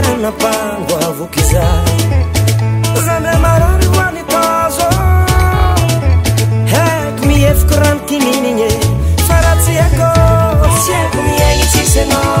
рana паa вuкіza zамe мaрaryвaни пazω хek мiє в корaнки мine faraцiяко якоєeseо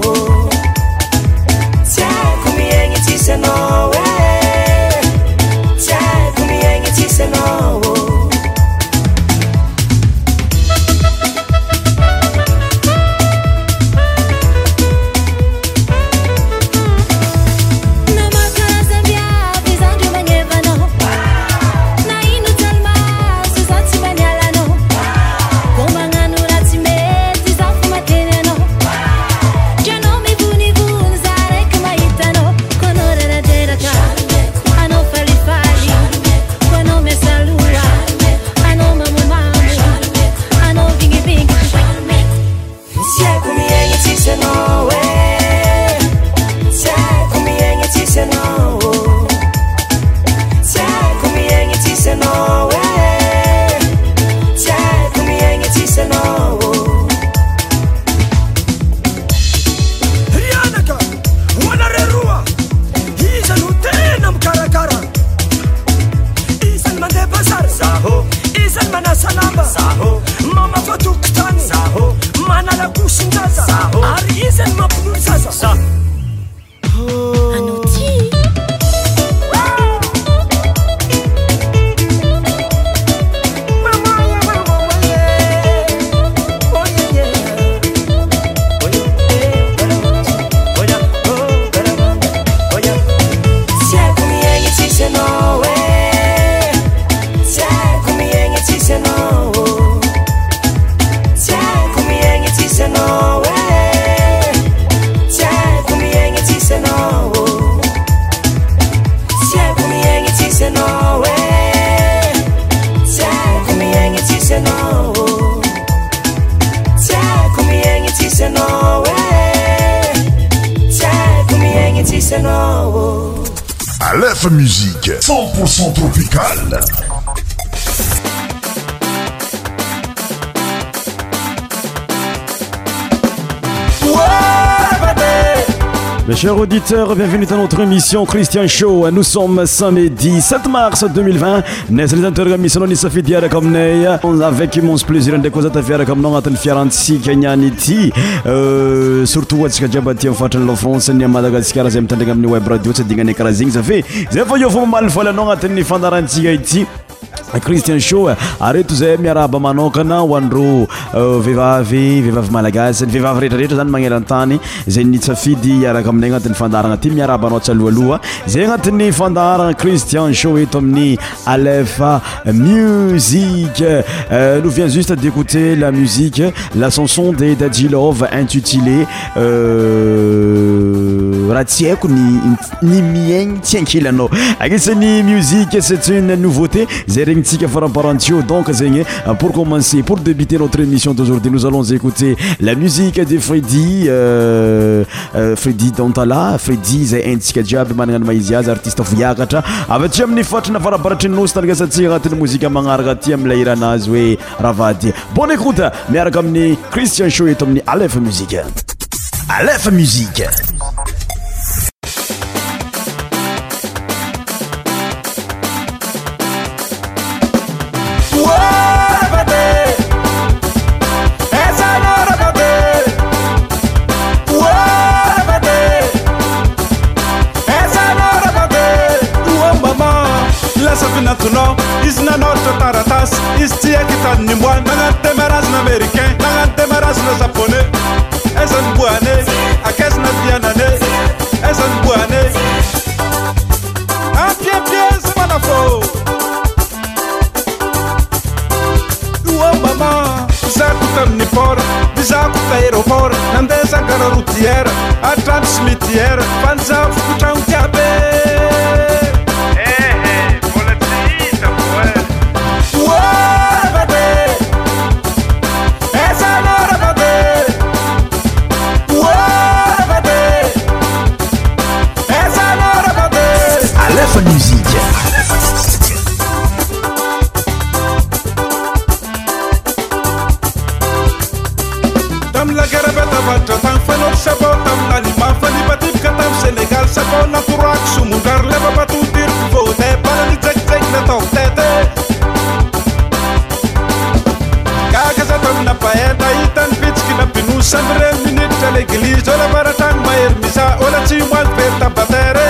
cher auditeur bienvenuie dà notre émission christian show nous sommes samedi 7 mars 2020 naissa niz anteura misanao nisafidiaraka aminay avec monse plaisir andre koa za tafiaraka aminao agnatin'ny fiarantsika niany ity euh, surtout antsika djiabaty mi fatrany lafrance ny madagaskar zay mitandrigna amin'ny web radio tsy adignanay karaha zegny zafa zay fa io fama ma vola anao agnatin'ny fandarantsika ity cristien sh areto zay miaraba manokana oarveivavvhiavmalagasy euh, vivavrehtrarehtra zany magnelatany za nitsafidy arak aminay agnat'y fandarana ty miarabanao tsy aloloha zay agnati'ny fandarana cristian sho eto amin'ny alef music euh, no vien justd'écote la muzie lacanson de dajilov intutilé euh, raha tsy haiko ny miaigny tsy ankilanao anisan'ny musiq cetune nouveauté zae faramparantio donc zegny e, euh, pour commence por débuter notre émission d'aujourd'ui nos allons écouter la musiqe de fridi euh, euh, fridi dentala fridi zay antsika jiaby manana y maizy azy artiste voiakatra avyti amin'ny fatrana varabaratryosy taasatsia anatin'y mozika manaraka ty amila iranazy hoe raha vady bon écoute miaraka amin'ny christian shoeto amin'ny alea msi n izynanotr taratasy izy ti hakitannimboa nagnano de marazana américain nagnano de marazana japôna azanyboane akazana dianane ezanyboane akibzmanafô ah, mama izakotaminnipôrt izakota aéropôrt nandesakara rotière atransmitière panjafakotragnoiaby mzikatamin' lakerabatavanatra tagna fanot sabô taminaalima falipatibaka tamin'ny sénegal sako nakorako somondro ary lefampatodiriko vôta bala tijakijakinatao tete gaka zaty amina bahen ahita ny pitsiky na mbinos samyreno minute de l'eglize ola varatagna mahery misa ola tsy moano bery ta batere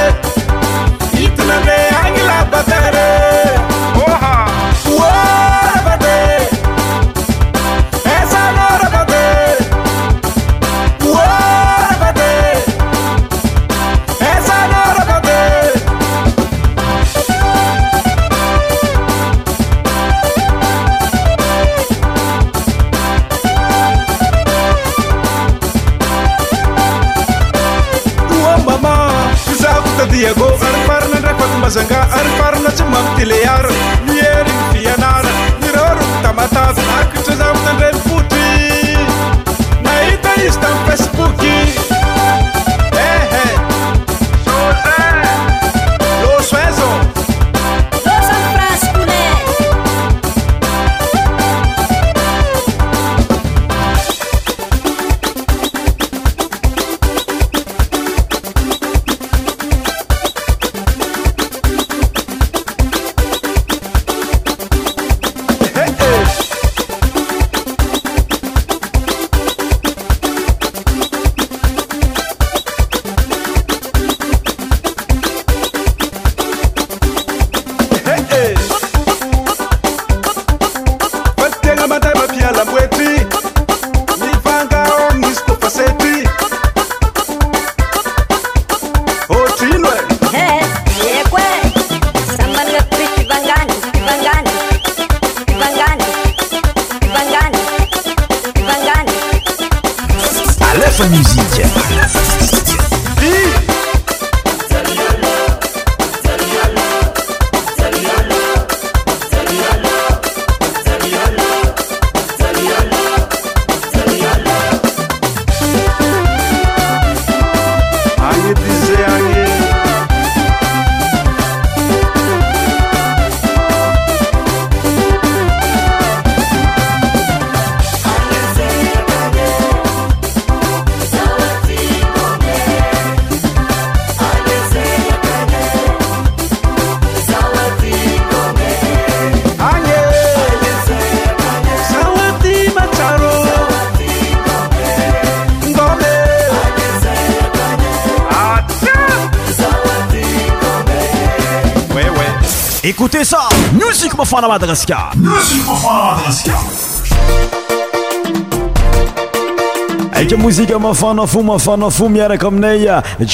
fnaadagaskafaaagaskaaika mozika mafanafo mafanafo miaraka aminay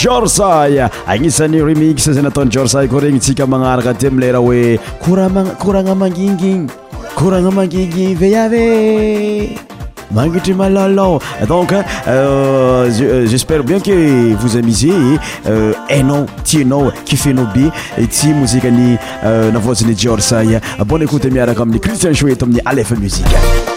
jorsay agnisan'ny remix zay nataony jorsay koaregny tsika magnaraka aty amila raha hoe korama korana manginginy koragna amanginginy veiave mangitimalalo donc euh, euh, j'espère bien que vous amisez e eno tieno qi fa no b e ti mozikani na vozne jiorsay bon écoute miarakamini cristian soetomini alef musike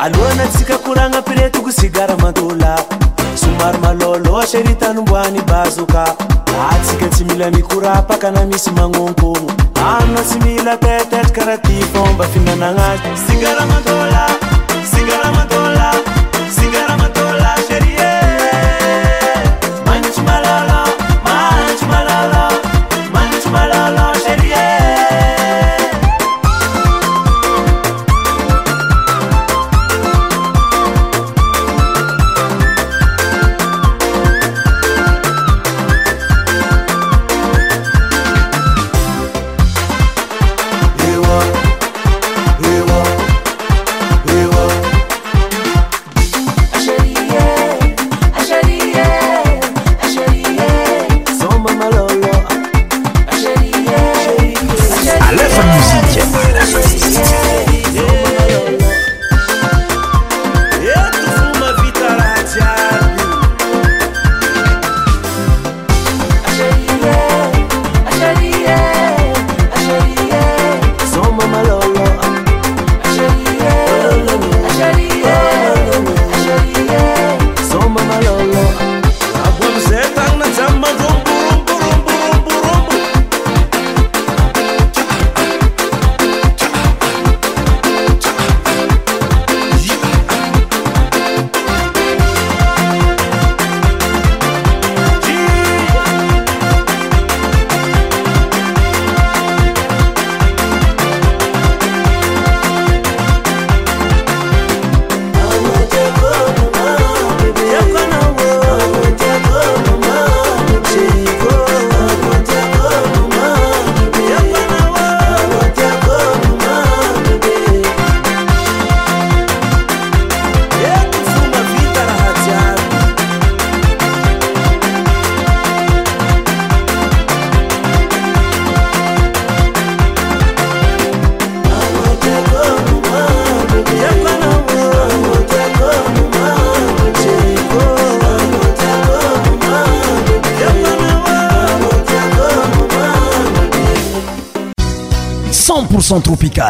aloana tsikakorana piretoko sigara matola somary malolo asaritanymboany bazoka atsikatsymila mikorapakana misy mangonkono aryna tsymilatetetra kara tifomba finananay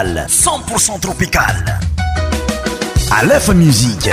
100% tropical Aleph Musique.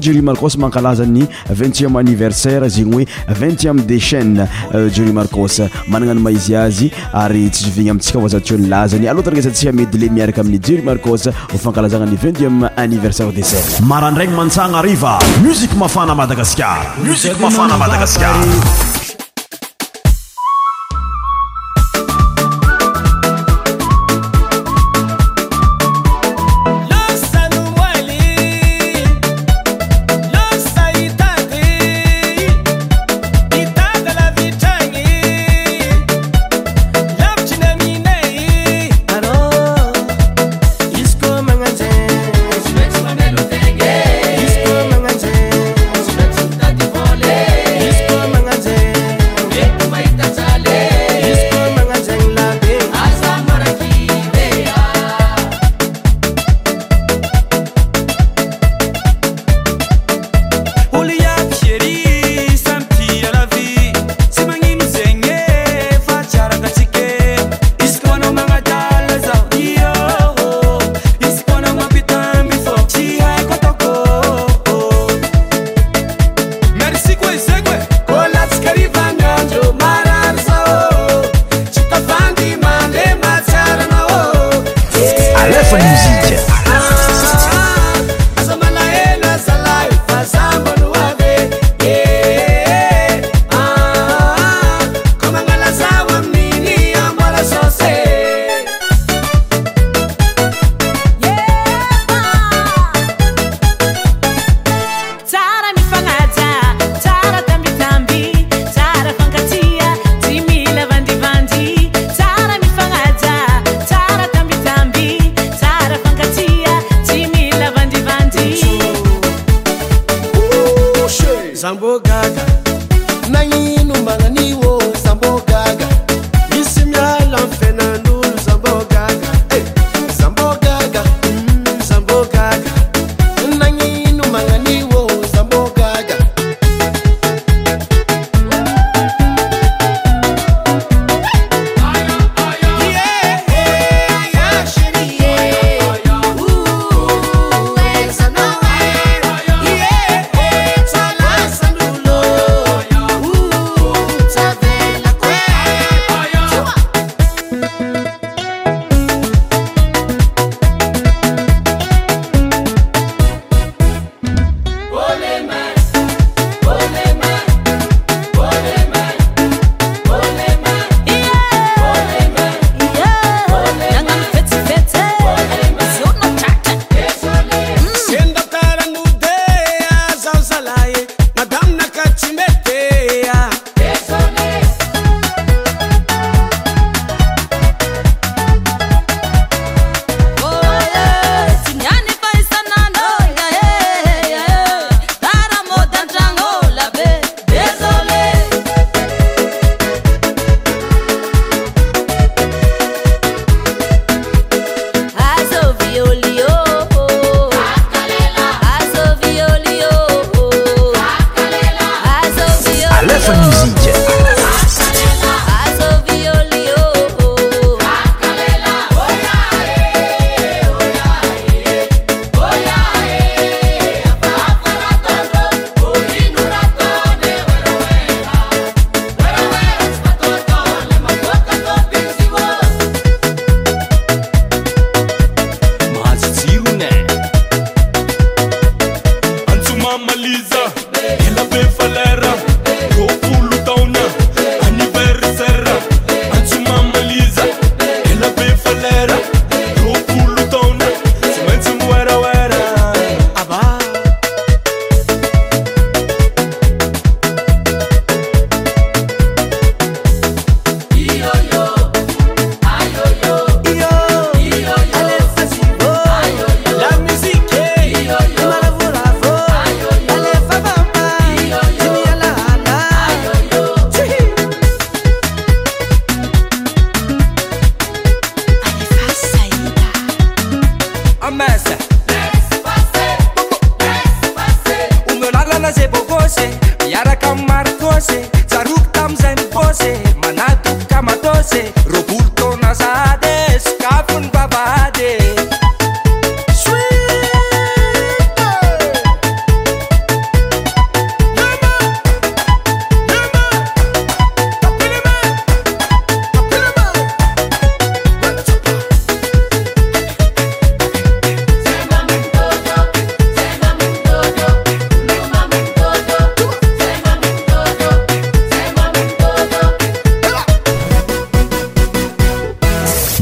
jeru marcos mankalaza ny vintieme anniversaire zegny oe vintieme de chaîne euh, jurus marcos manana ny maizy azy ary tsysovigny amintsika vaoza teo ny lazany alotanrnesantsika medile miaraka amin'ny jeru marcos fankalazana ny vintieme anniversaire de se marandragny mantsagna ariva musiqe mafana madagaskar musik mafana madagaskar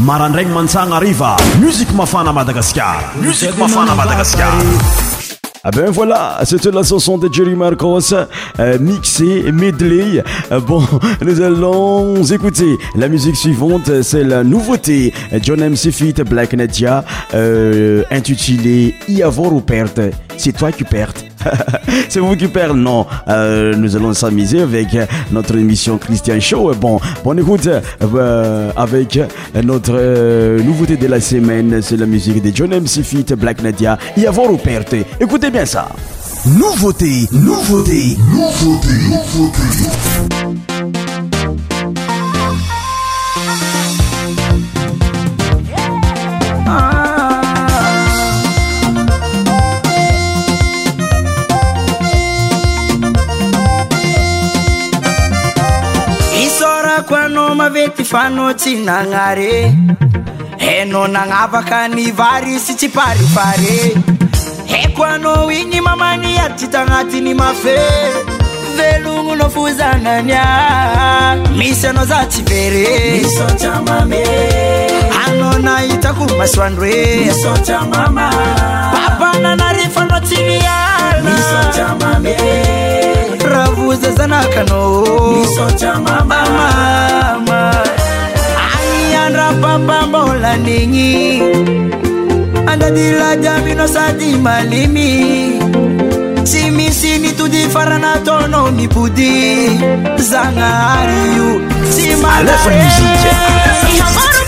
maanreg mansan arriva musiq mafana madagaskar a gask ben voilà cetai la chanson de jery marcos euh, mixé medley euh, bon nous allons écouter la musique suivante c'est la nouveauté johnmsfit blacknadia euh, intutilé iavor aperte c'est toi qui perds. c'est vous qui perds. non. Euh, nous allons s'amuser avec notre émission Christian Show. Bon, bon écoute, euh, avec notre euh, nouveauté de la semaine, c'est la musique de John M. Fit, Black Nadia, Yavor Perte. Écoutez bien ça. Nouveauté, nouveauté, nouveauté, nouveauté. mavety fanao tsy nanare anao nanavaka nivary sy tsy parifare hako anao igny mamany atitaanatiny mafe velognona fozananya misy anao za tsy vere anao nahitako masoandroe abananarefanao tsy miala raha voza zanakanao rapabambola nengi anda dilaja binosa di malimi simisi ni tudi farana tono ni budi zanga ariu simanae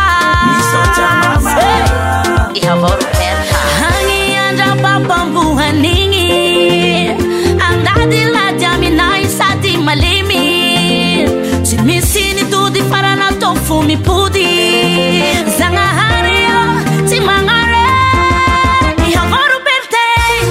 hangi andrapampamvuhaningi andady la jaminai sati malimi symisinitudi faranatofumipudi sangahari imagare yaoertea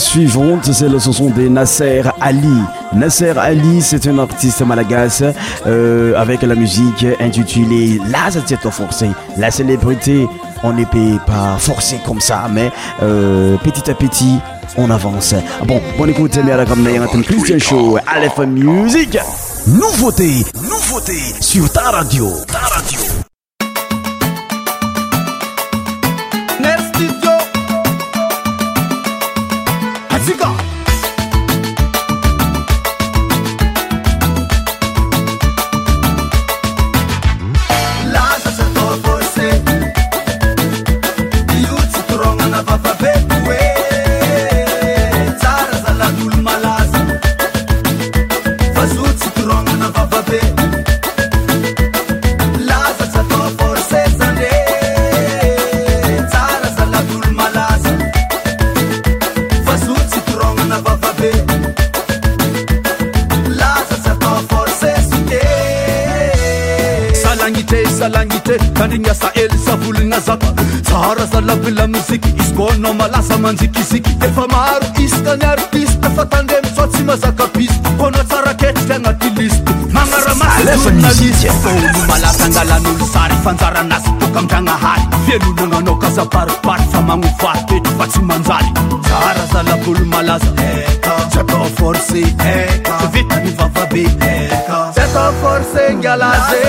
suivante, c'est le son de Nasser Ali. Nasser Ali, c'est un artiste malagas euh, avec la musique intitulée La Forcé. La célébrité, on n'est pas forcé comme ça, mais euh, petit à petit, on avance. Bon, bonne écoute, mais à la Christian Show, Aleph Music. Nouveauté, nouveauté sur ta radio. Ta radio. aezabeamzkzamalaza mankzk efa ahro skay atiste fatandemstsy mazakas koatsarae anataa malazangala'olo sar faaranazyôk danahay fanonanaaao azaarafa manoae fa tsy manay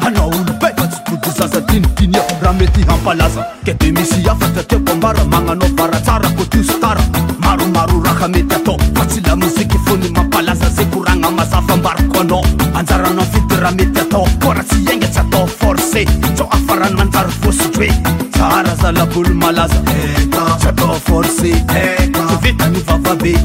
ty hampalaza ke de misy afata tiabombara magnanao varatsara ko tiozo tara maromaro raha mety atao fa tsy lamoziky e fony mampalaza zay koragna mazavambaroko anao anjaranao vidyraha mety atao kora tsy iaigna tsy atao forcé tso afarany manjary vosotry oe tsara zalabolo malaza tstaoforcsvita nyvavabe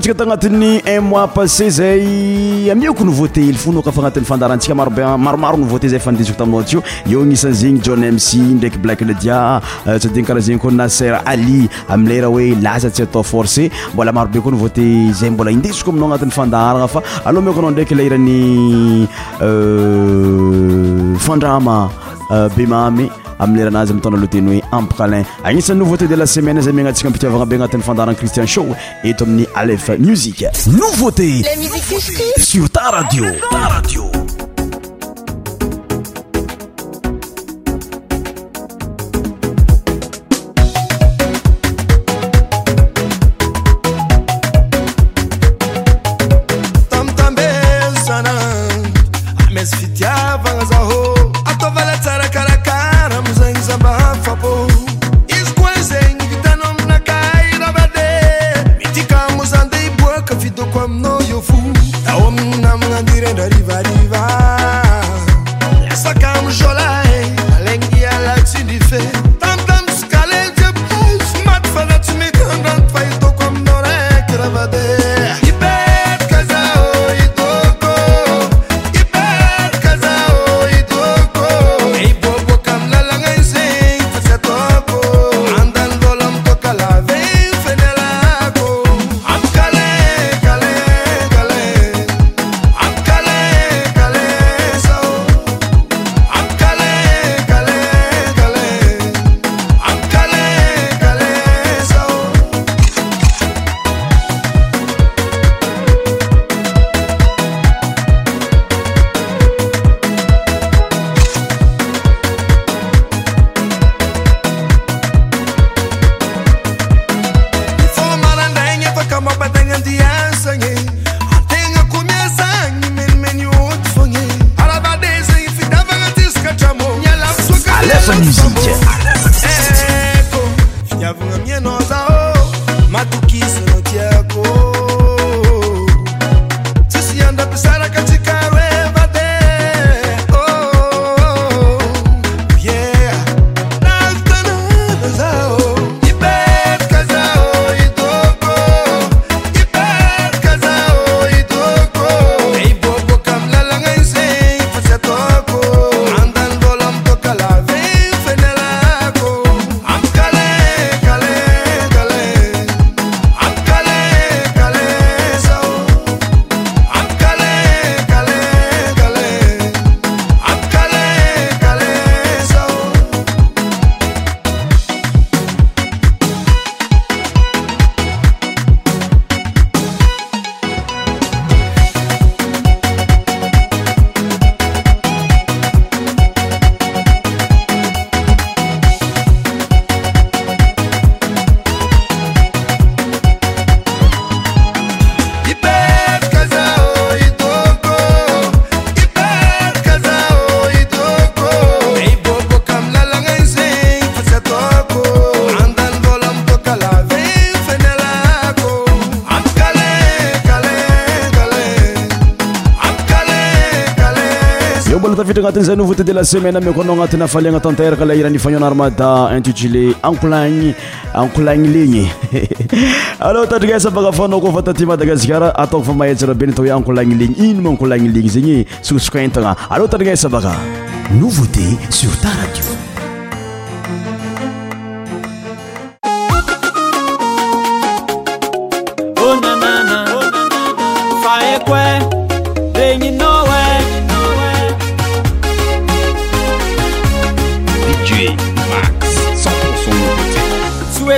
tsika tagnatin'ny un mois passé zay amioko no vôte il fono kafa agnatin'ny fandaranantsika marobe maromaro novote zay fandesiko taminao atsy o eo gnisanyzegny john mc ndraiky black ladia euh, tsy adiny karaha zegny koa nasar ali amilera hoe laza tsy atao forcé mbola maro be koa novôte zay mbola indesiko aminao agnatin'ny fandarana fa aloha miko anao ndraiky lahiran'ny euh, fandrama euh, bemamy amiy leranazy mitona loteny hoe ampkalin agnisan'ny nouveauté de la semaine zay mi gnantsika ampitiavagna be agnatin'ny fandarana christian show eto amin'ny alf musiqe nouveauté sur ta radio a radio atzay nouveauté de la semaine mako anao agnati'ny afaliagna tantrakale iraha'nifann armada intitulé ekln enkolane legny ao tariasa baka fana kofataty madagasikar atakofa maheltsarabey ta hoe enkolagne legny ino mancolagny legny zegny soksok intana alo tanriasa bakanouvautésurtd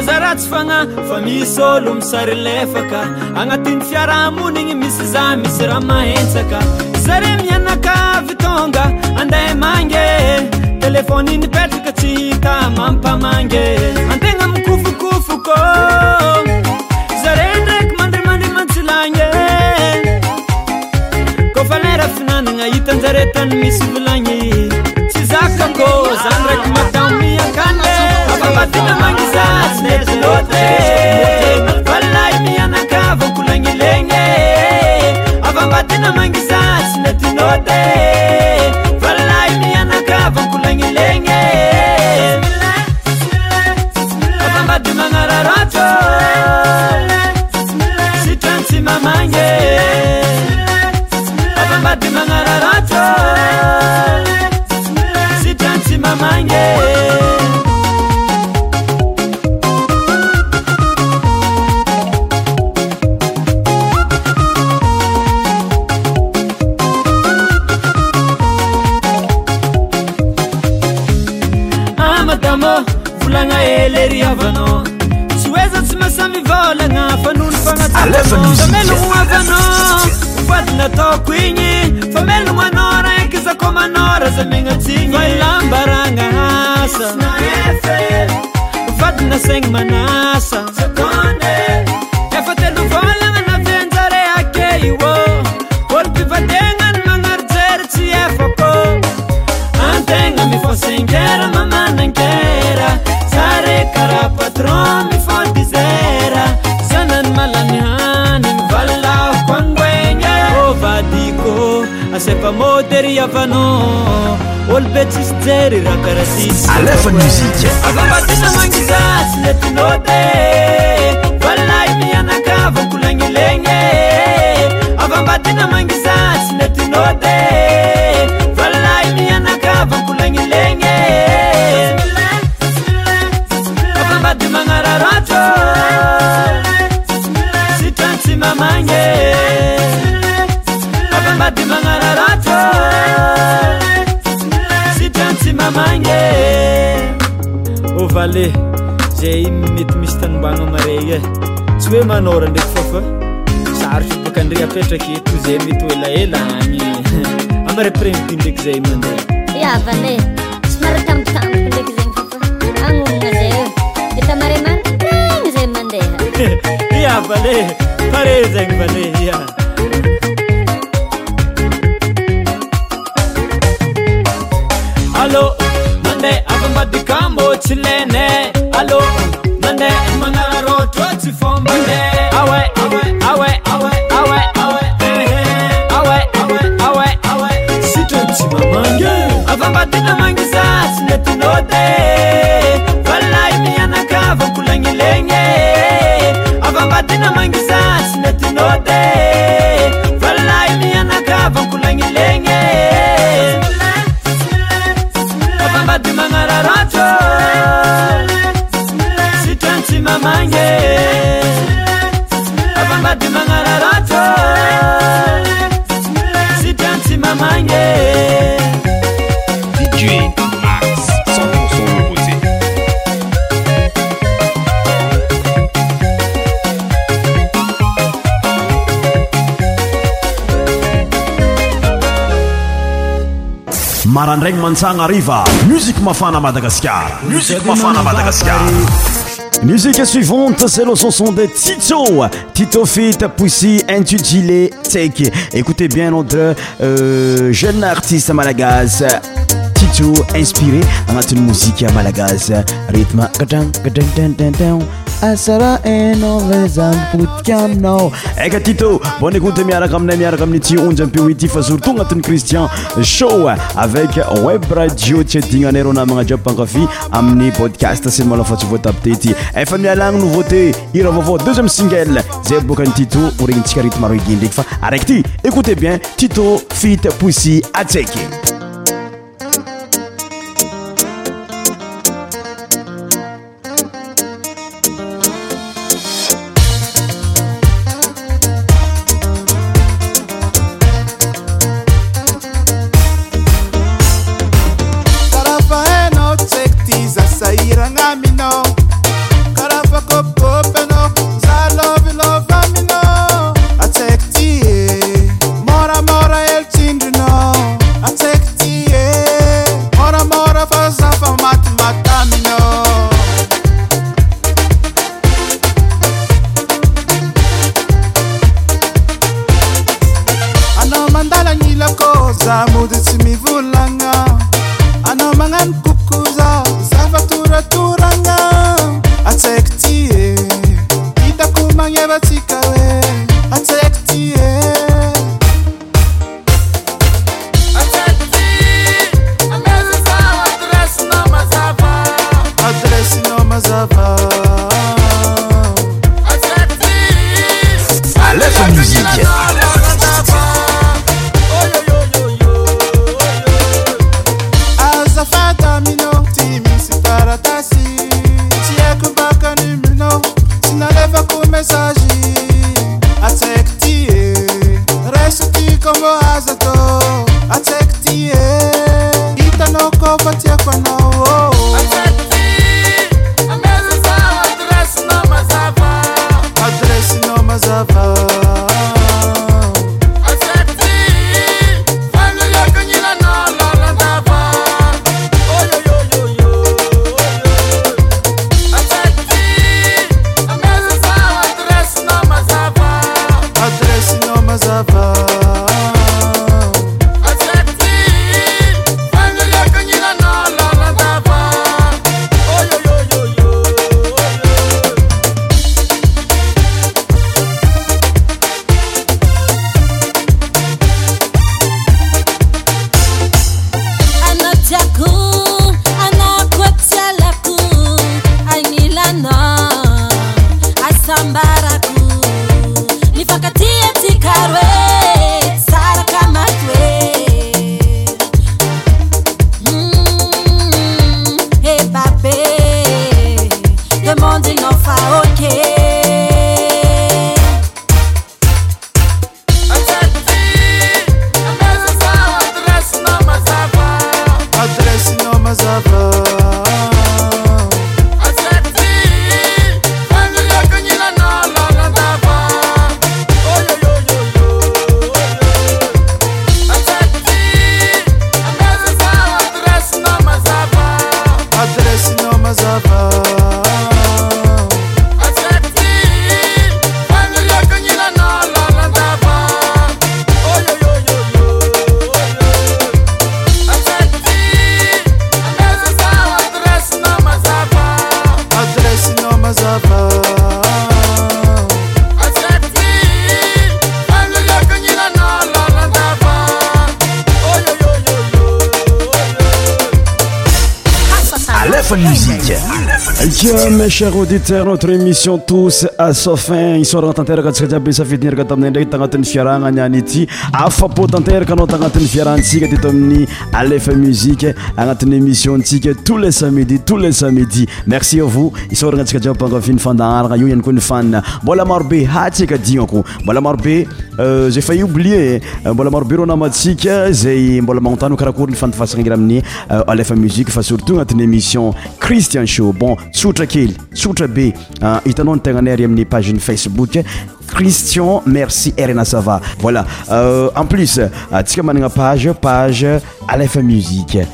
zara tsy fagna fa misy ôlo misary lefaka agnatin'ny fiaramonigny misy za misy raha mahentsaka zare mianakavy tonga andea mange telefôninypetraka tsy hita mampamange antegna mikofokofo kô zare ndraky mandrimandimantsilagge kôfa la raha finanana hitanjare tany misy volagny 的慢的就 t 起妈慢 y فدنaسeg منaسa môtyryavana ôlbeisytery rahakaratisyeaz avambaa mazsyetnôt valahiny aakavakolanylegny avambatina manizasy etinôt alahinaakavakolanylegny ae zay mety misy tanambana amara e eh. tsy hoe manôra ndraky fafa saro fabaka andre apetraky to zay mety ola elany amara preni ndraky zay mandeha ia vasy mara tamoaoda zenyaano tma an zmane ya ale parezeny ale vanamaz akaklalva alaigny mantsagna musique mafana madagascar musique mafana madagascar musique suivante c'est le son de Tito Tito Fit Pussy intitulé Take écoutez bien notre euh, jeune artiste malagasy Tito inspiré agnatin'ny mozika malagasy rythme gadran gadran saa tikaia eka tito bonn écoute miaraka aminay miaraka amin' tsy onjy ampioity fa surtout agnatin'y cristian sho avec web radio tsy adigna anay rônamana jiab pankafy amin'ny podcast sinymala fa tsy vot updaty efa mialagna novauté ira vavao deuxième cingl zay boka ny tito orenintsika ritmaro igi ndraky fa araiky ty écoute bien tito fite possy atsaiky cher auditeur notr émission tos a safin isoraa tanterakaatsia ibesafidiiaa taandray tanati'y fiarahanayay y aatterakaao tanati'ny fiarahnsikatamin'y aamui anatyéissionsia tou e samidi tous le samidi merci àvos isoana sika iaainyandaaraa oyo aoaeaarkyasayaamuzi a sutot anat'yémission cristian sut b ah, itanoontenana riemni pagine facebook christion merci erena sava voilà euh, en plus cika ah, manana page page àlf musiqe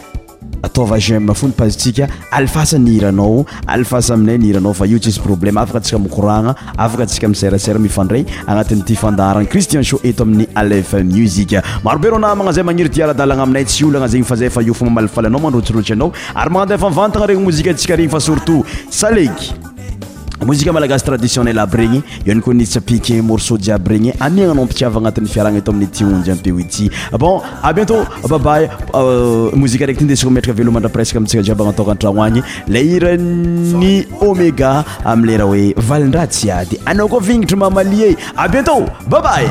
ataovajuafony pazitsika alifasy nihiranao alifasy aminay niiranao fa io tsy izy problèma afaka antsika mikoragna afaka atsika amiserasera mifandray agnatin'nyity fandaharana cristian sho eto amin'ny alef muzik marobe ronamagna zay magniry dy ara-dalagna aminay tsy olagna zegny fa zay fa io fo mamalifala anao mandrotsirotry anao ary maandeyfavantagna regny mozikaantsika regny fa surtout saleky moziqua malagasy traditionnel aby regny ioany koa nitsapiky morceau jiaby regny amiagnanao ampikiava agnatin'ny fiaragna eto amin'y tionjy ampi oiji bon a bientôt babay euh, moziqe raiky ty ndesiko metraka veloman-dra presque amitsika jiabagna ataka antragnoagny la iranny oméga amileraha oe valindra jiady anao koa vignitry mamalie a bientôt babay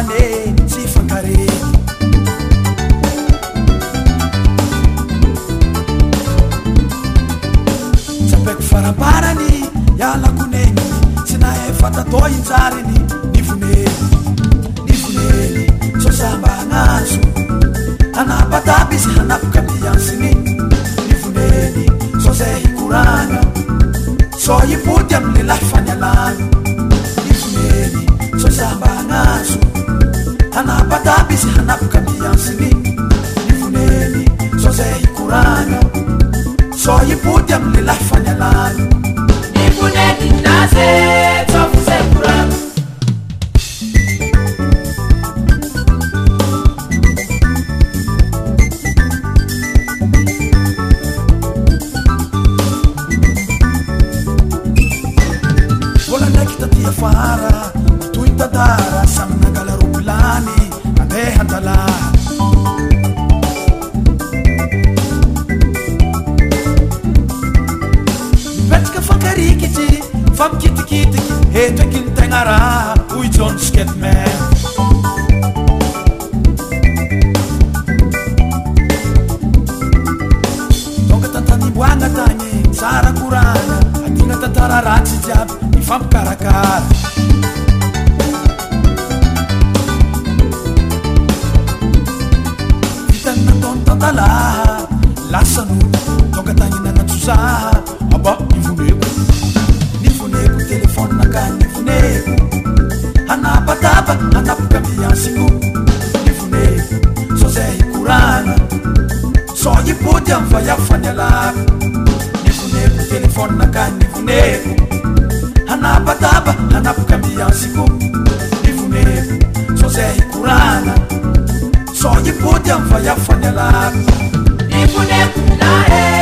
name. nifuneko telefone nakai ni vunevo anapadaba anapokambia nsiku ni funevo sozei kurana sojiputy amva yafanyalaka e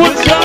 What's up?